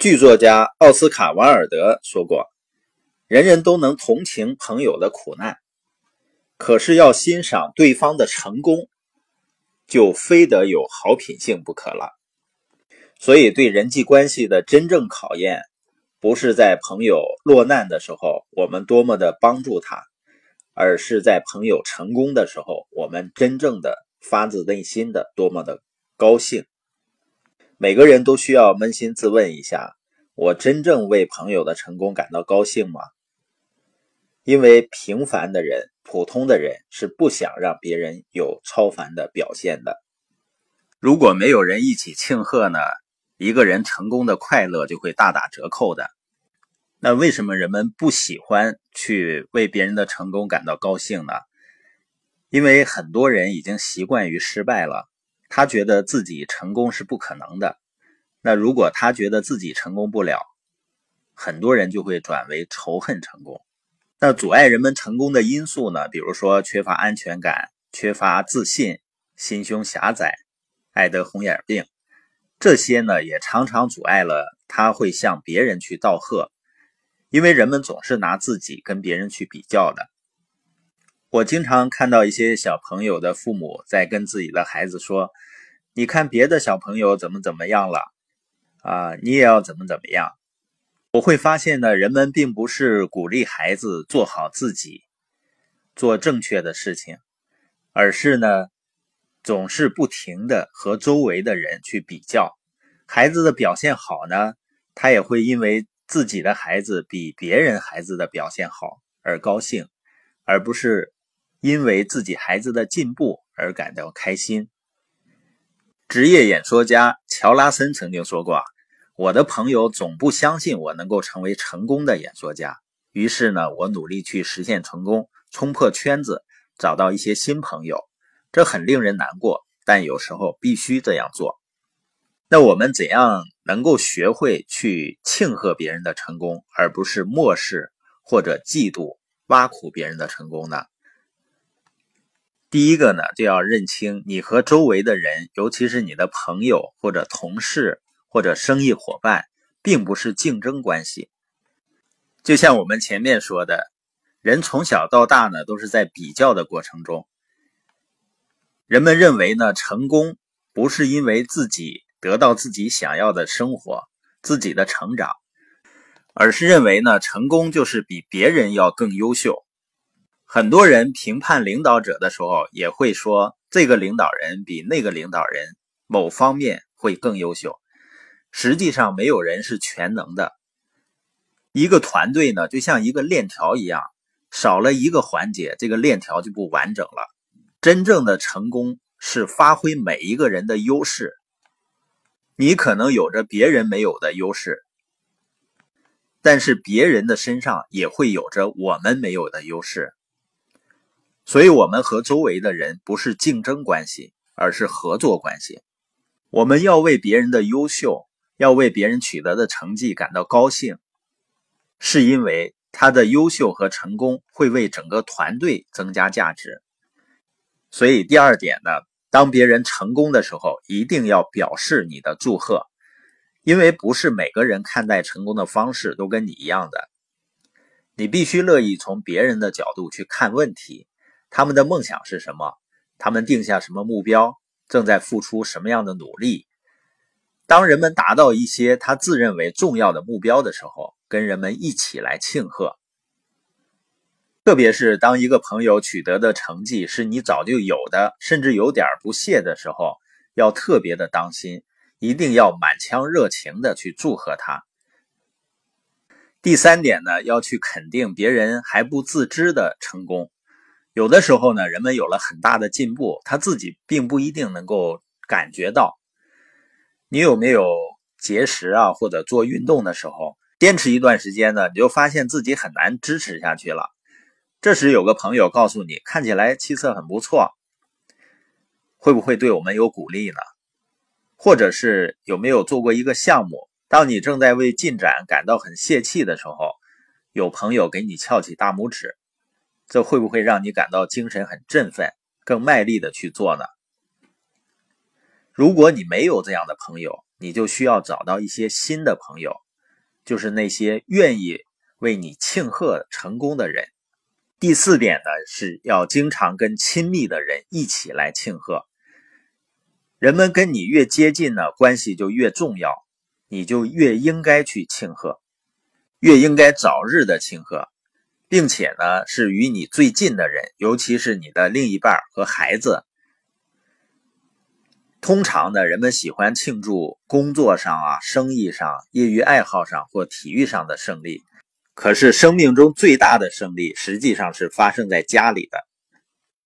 剧作家奥斯卡·王尔德说过：“人人都能同情朋友的苦难，可是要欣赏对方的成功，就非得有好品性不可了。”所以，对人际关系的真正考验，不是在朋友落难的时候我们多么的帮助他，而是在朋友成功的时候，我们真正的发自内心的多么的高兴。每个人都需要扪心自问一下：我真正为朋友的成功感到高兴吗？因为平凡的人、普通的人是不想让别人有超凡的表现的。如果没有人一起庆贺呢，一个人成功的快乐就会大打折扣的。那为什么人们不喜欢去为别人的成功感到高兴呢？因为很多人已经习惯于失败了。他觉得自己成功是不可能的，那如果他觉得自己成功不了，很多人就会转为仇恨成功。那阻碍人们成功的因素呢？比如说缺乏安全感、缺乏自信、心胸狭窄、爱得红眼病，这些呢也常常阻碍了他会向别人去道贺，因为人们总是拿自己跟别人去比较的。我经常看到一些小朋友的父母在跟自己的孩子说：“你看别的小朋友怎么怎么样了，啊，你也要怎么怎么样。”我会发现呢，人们并不是鼓励孩子做好自己，做正确的事情，而是呢，总是不停的和周围的人去比较。孩子的表现好呢，他也会因为自己的孩子比别人孩子的表现好而高兴，而不是。因为自己孩子的进步而感到开心。职业演说家乔拉森曾经说过：“我的朋友总不相信我能够成为成功的演说家，于是呢，我努力去实现成功，冲破圈子，找到一些新朋友。这很令人难过，但有时候必须这样做。那我们怎样能够学会去庆贺别人的成功，而不是漠视或者嫉妒、挖苦别人的成功呢？”第一个呢，就要认清你和周围的人，尤其是你的朋友或者同事或者生意伙伴，并不是竞争关系。就像我们前面说的，人从小到大呢，都是在比较的过程中。人们认为呢，成功不是因为自己得到自己想要的生活、自己的成长，而是认为呢，成功就是比别人要更优秀。很多人评判领导者的时候，也会说这个领导人比那个领导人某方面会更优秀。实际上，没有人是全能的。一个团队呢，就像一个链条一样，少了一个环节，这个链条就不完整了。真正的成功是发挥每一个人的优势。你可能有着别人没有的优势，但是别人的身上也会有着我们没有的优势。所以，我们和周围的人不是竞争关系，而是合作关系。我们要为别人的优秀，要为别人取得的成绩感到高兴，是因为他的优秀和成功会为整个团队增加价值。所以，第二点呢，当别人成功的时候，一定要表示你的祝贺，因为不是每个人看待成功的方式都跟你一样的。你必须乐意从别人的角度去看问题。他们的梦想是什么？他们定下什么目标？正在付出什么样的努力？当人们达到一些他自认为重要的目标的时候，跟人们一起来庆贺。特别是当一个朋友取得的成绩是你早就有的，甚至有点不屑的时候，要特别的当心，一定要满腔热情的去祝贺他。第三点呢，要去肯定别人还不自知的成功。有的时候呢，人们有了很大的进步，他自己并不一定能够感觉到。你有没有节食啊，或者做运动的时候，坚持一段时间呢，你就发现自己很难支持下去了。这时有个朋友告诉你，看起来气色很不错，会不会对我们有鼓励呢？或者是有没有做过一个项目，当你正在为进展感到很泄气的时候，有朋友给你翘起大拇指？这会不会让你感到精神很振奋，更卖力的去做呢？如果你没有这样的朋友，你就需要找到一些新的朋友，就是那些愿意为你庆贺成功的人。第四点呢，是要经常跟亲密的人一起来庆贺。人们跟你越接近呢，关系就越重要，你就越应该去庆贺，越应该早日的庆贺，并且呢，是与你最近的人，尤其是你的另一半和孩子。通常呢，人们喜欢庆祝工作上啊、生意上、业余爱好上或体育上的胜利。可是，生命中最大的胜利实际上是发生在家里的。